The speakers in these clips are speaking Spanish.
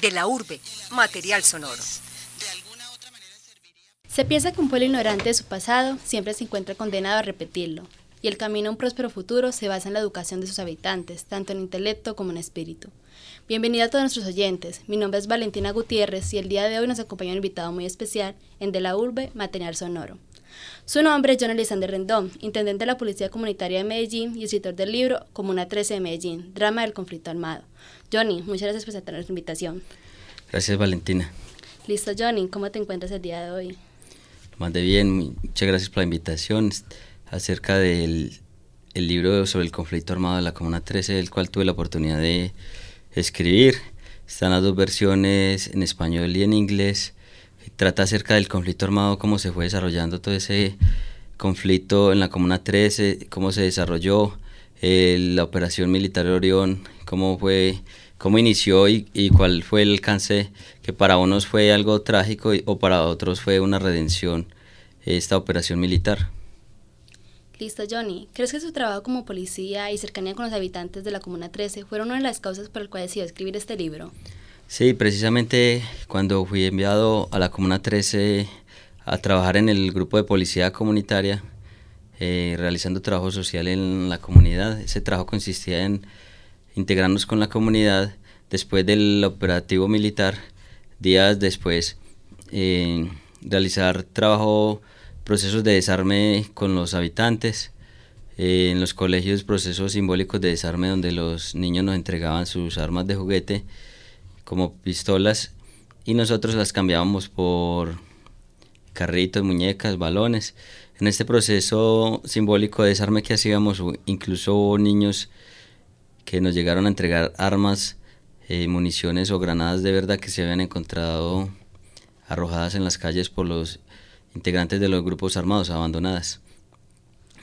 De la urbe, material sonoro. Se piensa que un pueblo ignorante de su pasado siempre se encuentra condenado a repetirlo, y el camino a un próspero futuro se basa en la educación de sus habitantes, tanto en intelecto como en espíritu. Bienvenido a todos nuestros oyentes. Mi nombre es Valentina Gutiérrez y el día de hoy nos acompaña un invitado muy especial en De la Urbe, Material Sonoro. Su nombre es John Elisander Rendón, intendente de la Policía Comunitaria de Medellín y escritor del libro Comuna 13 de Medellín, Drama del Conflicto Armado. Johnny, muchas gracias por aceptar nuestra invitación. Gracias, Valentina. Listo, Johnny, ¿cómo te encuentras el día de hoy? Más de bien, muchas gracias por la invitación acerca del el libro sobre el conflicto armado de la Comuna 13, el cual tuve la oportunidad de escribir. Están las dos versiones en español y en inglés. Trata acerca del conflicto armado, cómo se fue desarrollando todo ese conflicto en la Comuna 13, cómo se desarrolló la operación militar de Orión, cómo fue cómo inició y, y, cuál fue el alcance que para unos fue algo trágico o para otros fue una redención esta operación militar. Listo, Johnny. ¿Crees que su trabajo como policía y cercanía con los habitantes de la Comuna 13 fueron una de las causas por las cuales decidió escribir este libro? Sí, precisamente cuando fui enviado a la Comuna 13 a trabajar en el grupo de policía comunitaria, eh, realizando trabajo social en la comunidad, ese trabajo consistía en integrarnos con la comunidad después del operativo militar, días después, eh, realizar trabajo procesos de desarme con los habitantes, eh, en los colegios procesos simbólicos de desarme donde los niños nos entregaban sus armas de juguete como pistolas y nosotros las cambiábamos por carritos, muñecas, balones. En este proceso simbólico de desarme que hacíamos, incluso niños que nos llegaron a entregar armas, eh, municiones o granadas de verdad que se habían encontrado arrojadas en las calles por los integrantes de los grupos armados abandonadas.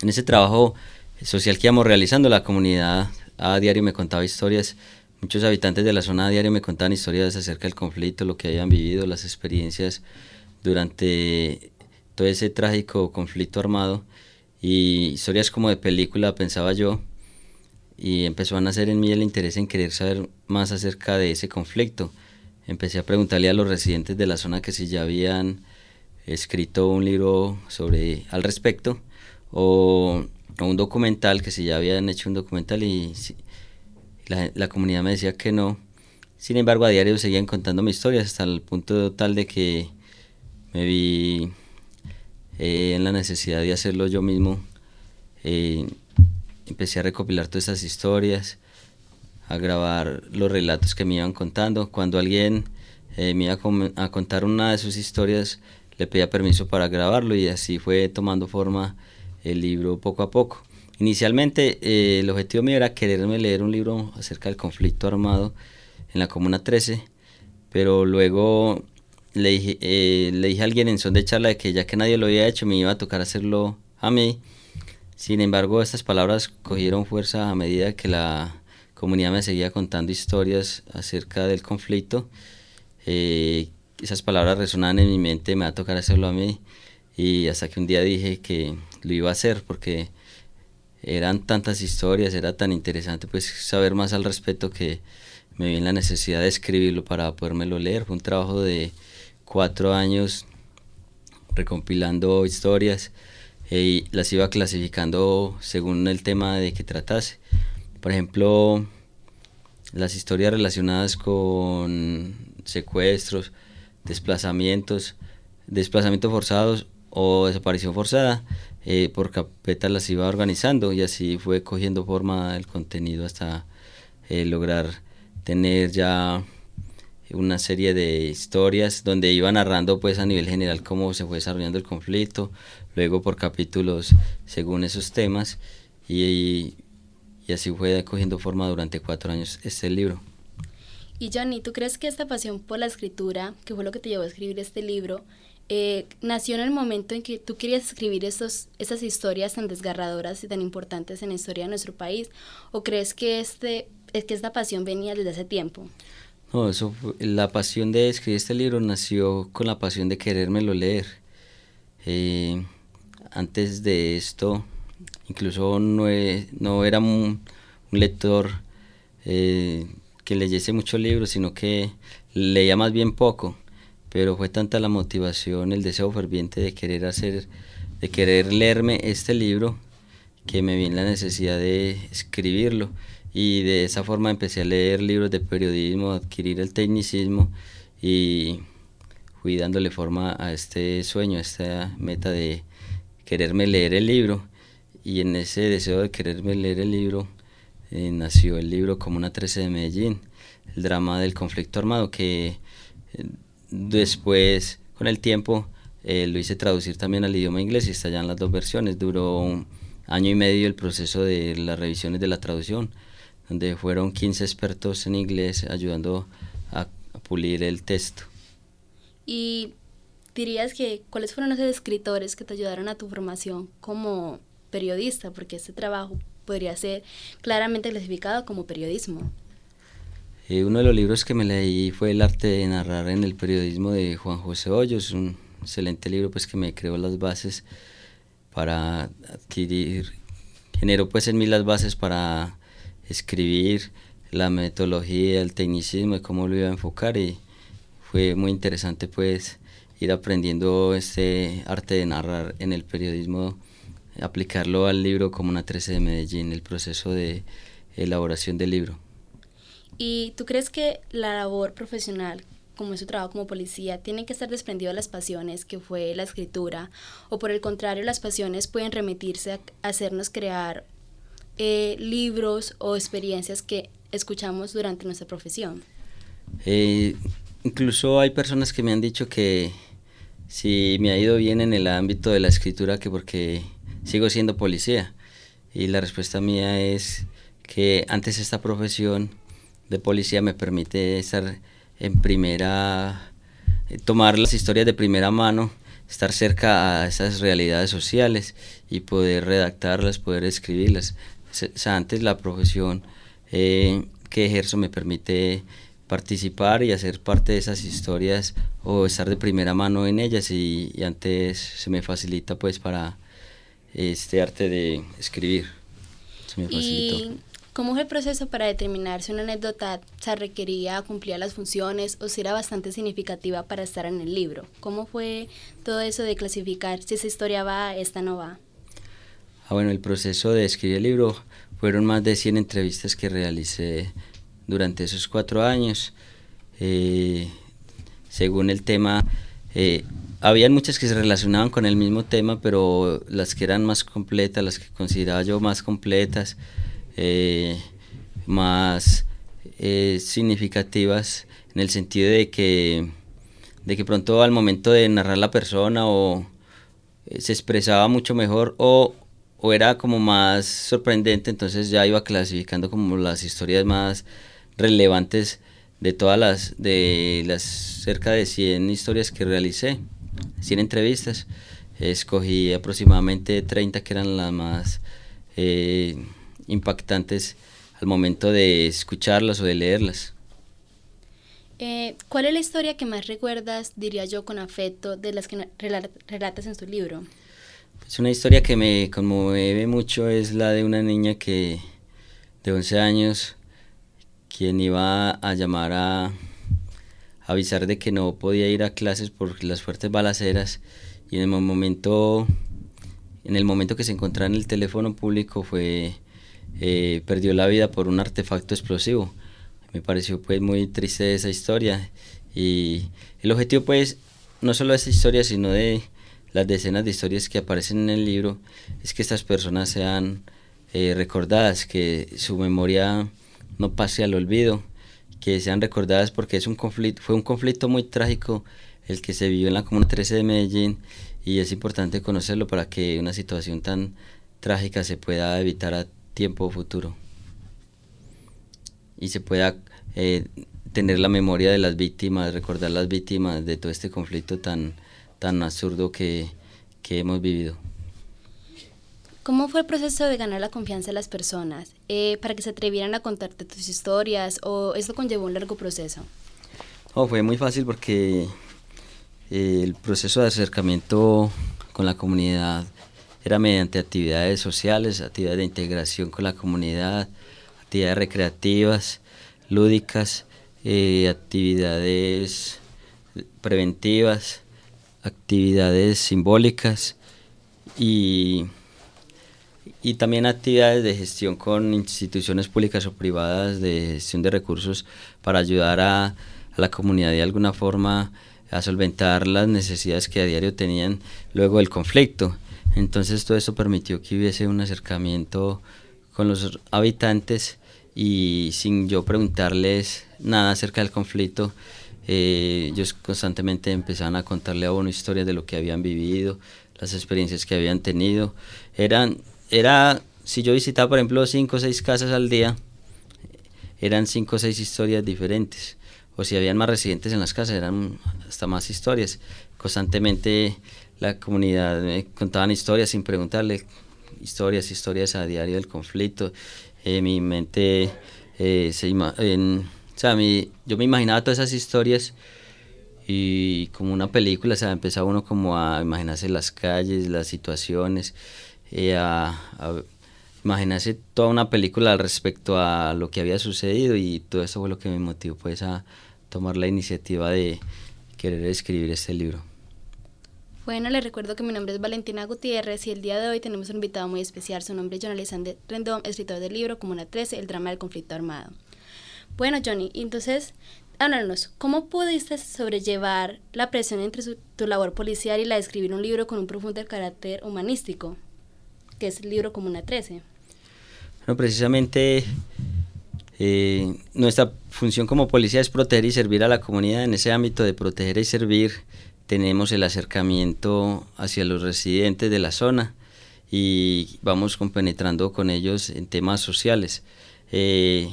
En ese trabajo social que íbamos realizando, la comunidad a diario me contaba historias, muchos habitantes de la zona a diario me contaban historias acerca del conflicto, lo que habían vivido, las experiencias durante todo ese trágico conflicto armado y historias como de película, pensaba yo, y empezó a nacer en mí el interés en querer saber más acerca de ese conflicto. Empecé a preguntarle a los residentes de la zona que si ya habían escrito un libro sobre al respecto o, un documental que si ya habían hecho un documental y la, comunidad me decía que no. Sin embargo, a diario seguían contándome historias hasta el punto tal de que me vi eh, en la necesidad de hacerlo yo mismo. Eh, empecé a recopilar todas esas historias, a grabar los relatos que me iban contando. Cuando alguien eh, me iba a, contar una de sus historias, le pedía permiso para grabarlo y así fue tomando forma el libro poco a poco. Inicialmente eh, el objetivo mío era quererme leer un libro acerca del conflicto armado en la Comuna 13, pero luego le dije, eh, le dije a alguien en son de charla de que ya que nadie lo había hecho me iba a tocar hacerlo a mí. Sin embargo, estas palabras cogieron fuerza a medida que la comunidad me seguía contando historias acerca del conflicto. Eh, esas palabras resonaban en mi mente, me va a tocar hacerlo a mí. Y hasta que un día dije que lo iba a hacer porque eran tantas historias, era tan interesante pues saber más al respecto que me vi en la necesidad de escribirlo para podérmelo leer. Fue un trabajo de cuatro años recompilando historias eh, y las iba clasificando según el tema de que tratase. Por ejemplo, las historias relacionadas con secuestros, desplazamientos, desplazamientos forzados o desaparición forzada, eh, por carpetas las iba organizando y así fue cogiendo forma el contenido hasta eh, lograr tener ya una serie de historias donde iba narrando pues a nivel general cómo se fue desarrollando el conflicto, luego por capítulos según esos temas y, y así fue cogiendo forma durante cuatro años este libro. Y Johnny, ¿tú crees que esta pasión por la escritura, que fue lo que te llevó a escribir este libro, eh, nació en el momento en que tú querías escribir estos, esas historias tan desgarradoras y tan importantes en la historia de nuestro país? ¿O crees que, este, es que esta pasión venía desde hace tiempo? No, eso la pasión de escribir este libro nació con la pasión de querérmelo leer. Eh, antes de esto, incluso no, no era un, lector eh, que leyese muchos libros, sino que leía más bien poco, pero fue tanta la motivación, el deseo ferviente de querer hacer, de querer leerme este libro, que me vi la necesidad de escribirlo y de esa forma empecé a leer libros de periodismo, adquirir el tecnicismo y fui dándole forma a este sueño, a esta meta de quererme leer el libro y en ese deseo de quererme leer el libro eh, nació el libro Comuna 13 de Medellín, el drama del conflicto armado que eh, después con el tiempo eh, lo hice traducir también al idioma inglés y está ya en las dos versiones. Duró un año y medio el proceso de las revisiones de la traducción, donde fueron 15 expertos en inglés ayudando a pulir el texto. Y dirías que cuáles fueron esos escritores que te ayudaron a tu formación como periodista, porque este trabajo podría ser claramente clasificado como periodismo. Eh, uno de los libros que me leí fue El arte de narrar en el periodismo de Juan José Hoyos, un excelente libro pues que me creó las bases para adquirir, generó pues en mí las bases para escribir la metodología, el tecnicismo y cómo lo iba a enfocar y fue muy interesante pues ir aprendiendo este arte de narrar en el periodismo, aplicarlo al libro como una 13 de Medellín, el proceso de elaboración del libro. ¿Y tú crees que la labor profesional, como es su trabajo como policía, tiene que estar desprendido de las pasiones que fue la escritura? ¿O por el contrario, las pasiones pueden remitirse a hacernos crear eh, libros o experiencias que escuchamos durante nuestra profesión? Eh, Incluso hay personas que me han dicho que si me ha ido bien en el ámbito de la escritura que porque sigo siendo policía. Y la respuesta mía es que antes esta profesión de policía me permite estar en primera, eh, tomar las historias de primera mano, estar cerca a esas realidades sociales y poder redactarlas, poder escribirlas. Antes la profesión eh, que ejerzo me permite participar y hacer parte de esas historias o estar de primera mano en ellas y, antes se me facilita pues para este arte de escribir. Se me facilitó. ¿Y cómo es el proceso para determinar si una anécdota se requería cumplir las funciones o si era bastante significativa para estar en el libro? ¿Cómo fue todo eso de clasificar si esa historia va, esta no va? Ah, bueno, el proceso de escribir el libro fueron más de 100 entrevistas que realicé durante esos cuatro años. Eh, según el tema, eh, habían muchas que se relacionaban con el mismo tema, pero las que eran más completas, las que consideraba yo más completas, eh, más significativas, en el sentido de que, de que pronto al momento de narrar la persona o se expresaba mucho mejor o, o era como más sorprendente, entonces ya iba clasificando como las historias más relevantes de todas las, de las cerca de 100 historias que realicé, 100 entrevistas. Escogí aproximadamente 30 que eran las más eh, impactantes al momento de escucharlas o de leerlas. Eh, ¿Cuál es la historia que más recuerdas, diría yo, con afecto de las que relatas en tu libro? Es una historia que me conmueve mucho, es la de una niña que de 11 años quien iba a llamar a avisar de que no podía ir a clases por las fuertes balaceras y en el momento en el momento que se encontraba en el teléfono público fue eh, perdió la vida por un artefacto explosivo. Me pareció pues muy triste esa historia y el objetivo pues no solo de esa historia sino de las decenas de historias que aparecen en el libro es que estas personas sean eh, recordadas que su memoria no pase al olvido, que sean recordadas porque es un conflicto, fue un conflicto muy trágico el que se vivió en la Comuna 13 de Medellín y es importante conocerlo para que una situación tan trágica se pueda evitar a tiempo futuro y se pueda eh, tener la memoria de las víctimas, recordar las víctimas de todo este conflicto tan, tan absurdo que, que hemos vivido. ¿Cómo fue el proceso de ganar la confianza de las personas eh, para que se atrevieran a contarte tus historias o esto conllevó un largo proceso? Oh, fue muy fácil porque eh, el proceso de acercamiento con la comunidad era mediante actividades sociales, actividades de integración con la comunidad, actividades recreativas. lúdicas, eh, actividades preventivas, actividades simbólicas y, y también actividades de gestión con instituciones públicas o privadas de gestión de recursos para ayudar a, a la comunidad de alguna forma a solventar las necesidades que a diario tenían luego del conflicto. Entonces todo eso permitió que hubiese un acercamiento con los habitantes y sin yo preguntarles nada acerca del conflicto, eh, ellos constantemente empezaban a contarle a uno historias de lo que habían vivido, las experiencias que habían tenido. Eran, era, si yo visitaba por ejemplo cinco o seis casas al día, eran cinco o seis historias diferentes o si habían más residentes en las casas, eran hasta más historias. Constantemente la comunidad me contaban historias sin preguntarle, historias, historias a diario del conflicto. Eh, mi mente, eh, se en, o sea, mi, yo me imaginaba todas esas historias y como una película, o sea, empezaba uno como a imaginarse las calles, las situaciones, eh, a, a imaginarse toda una película respecto a lo que había sucedido y todo eso fue lo que me motivó pues a, tomar la iniciativa de querer escribir este libro. Bueno, les recuerdo que mi nombre es Valentina Gutiérrez y el día de hoy tenemos un invitado muy especial. Su nombre es John Alexander Rendón, escritor del libro Comuna 13, el drama del conflicto armado. Bueno, Johnny, entonces, háblanos, ¿cómo pudiste sobrellevar la presión entre tu labor policial y la de escribir un libro con un profundo carácter humanístico, que es el libro Comuna 13? Bueno, precisamente eh, nuestra función como policía es proteger y servir a la comunidad. En ese ámbito de proteger y servir tenemos el acercamiento hacia los residentes de la zona y vamos compenetrando con ellos en temas sociales. Eh,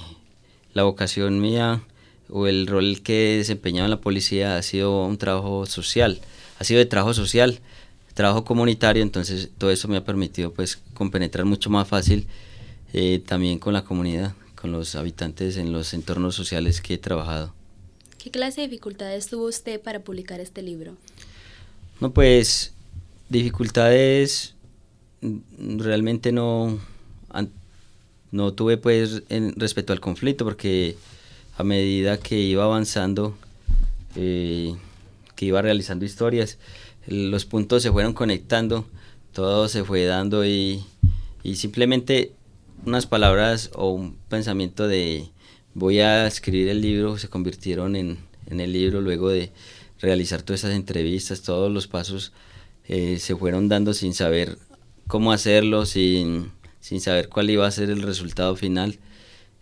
la vocación mía o el rol que he desempeñado en la policía ha sido un trabajo social, ha sido de trabajo social, trabajo comunitario, entonces todo eso me ha permitido pues compenetrar mucho más fácil eh, también con la comunidad con los habitantes en los entornos sociales que he trabajado. ¿Qué clase de dificultades tuvo usted para publicar este libro? No, pues dificultades realmente no, no tuve pues en, respecto al conflicto porque a medida que iba avanzando, eh, que iba realizando historias, los puntos se fueron conectando, todo se fue dando y, y simplemente unas palabras o un pensamiento de voy a escribir el libro se convirtieron en, en el libro luego de realizar todas esas entrevistas, todos los pasos eh, se fueron dando sin saber cómo hacerlo, sin, sin, saber cuál iba a ser el resultado final.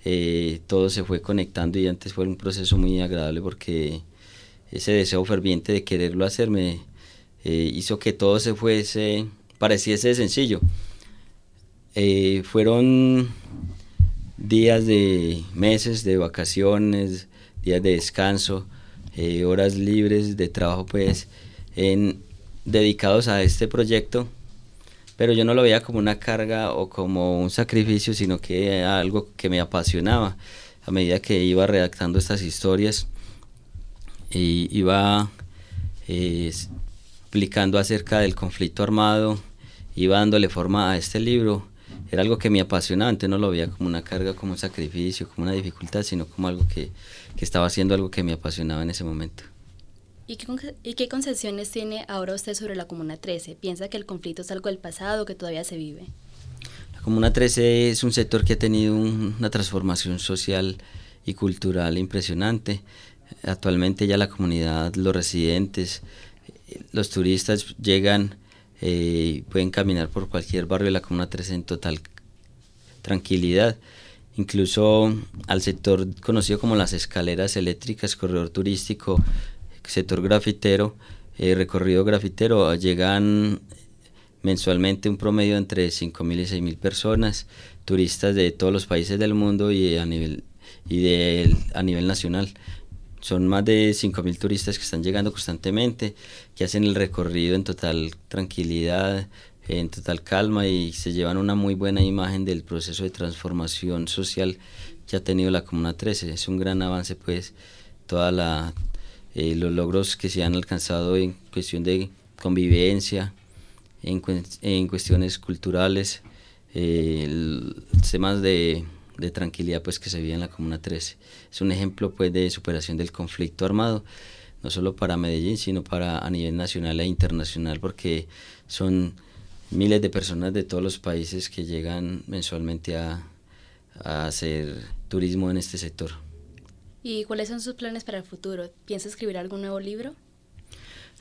Eh, todo se fue conectando y antes fue un proceso muy agradable porque ese deseo ferviente de quererlo hacer me eh, hizo que todo se fuese, pareciese sencillo. Eh, fueron días de meses de vacaciones, días de descanso, horas libres de trabajo pues dedicados a este proyecto, pero yo no lo veía como una carga o como un sacrificio, sino que algo que me apasionaba a medida que iba redactando estas historias y iba eh, explicando acerca del conflicto armado, iba dándole forma a este libro era algo que me apasionaba, antes no lo veía como una carga, como un sacrificio, como una dificultad, sino como algo que, que estaba haciendo algo que me apasionaba en ese momento. ¿Y qué, ¿Y qué concepciones tiene ahora usted sobre la Comuna 13? ¿Piensa que el conflicto es algo del pasado que todavía se vive? La Comuna 13 es un sector que ha tenido una transformación social y cultural impresionante. Actualmente ya la comunidad, los residentes, los turistas llegan eh, pueden caminar por cualquier barrio de la Comuna 13 en total tranquilidad. Incluso al sector conocido como las escaleras eléctricas, corredor turístico, sector grafitero, eh, recorrido grafitero, llegan mensualmente un promedio entre 5.000 y 6.000 personas, turistas de todos los países del mundo y a nivel, y de, a nivel nacional. Son más de 5.000 turistas que están llegando constantemente, que hacen el recorrido en total tranquilidad, en total calma y se llevan una muy buena imagen del proceso de transformación social que ha tenido la Comuna 13. Es un gran avance, pues, toda la eh, los logros que se han alcanzado en cuestión de convivencia, en, en cuestiones culturales, eh, temas de de tranquilidad pues que se vive en la Comuna 13. Es un ejemplo pues de superación del conflicto armado, no solo para Medellín, sino para a nivel nacional e internacional, porque son miles de personas de todos los países que llegan mensualmente a, a hacer turismo en este sector. ¿Y cuáles son sus planes para el futuro? ¿Piensa escribir algún nuevo libro?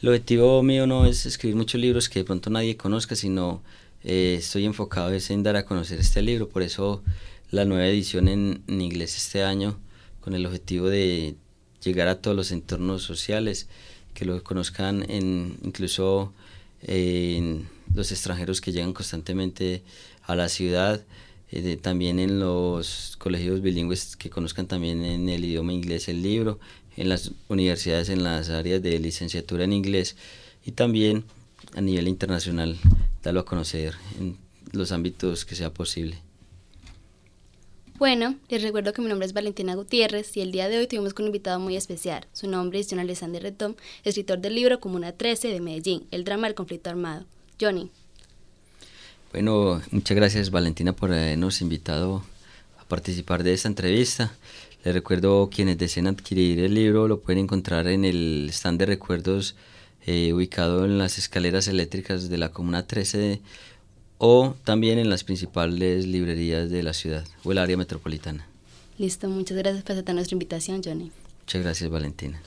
El objetivo mío no es escribir muchos libros que de pronto nadie conozca, sino eh, estoy enfocado en dar a conocer este libro, por eso la nueva edición en, inglés este año, con el objetivo de llegar a todos los entornos sociales, que lo conozcan en, incluso en los extranjeros que llegan constantemente a la ciudad, eh, también en los colegios bilingües que conozcan también en el idioma inglés el libro, en las universidades en las áreas de licenciatura en inglés y también a nivel internacional darlo a conocer en los ámbitos que sea posible. Bueno, les recuerdo que mi nombre es Valentina Gutiérrez y el día de hoy tuvimos un invitado muy especial. Su nombre es John Alexander Retón, escritor del libro Comuna 13 de Medellín, El drama del conflicto armado. Johnny. Bueno, muchas gracias Valentina por habernos invitado a participar de esta entrevista. Les recuerdo quienes deseen adquirir el libro lo pueden encontrar en el stand de recuerdos eh, ubicado en las escaleras eléctricas de la Comuna 13 o también en las principales librerías de la ciudad o el área metropolitana. Listo, muchas gracias por aceptar nuestra invitación, Johnny. Muchas gracias, Valentina.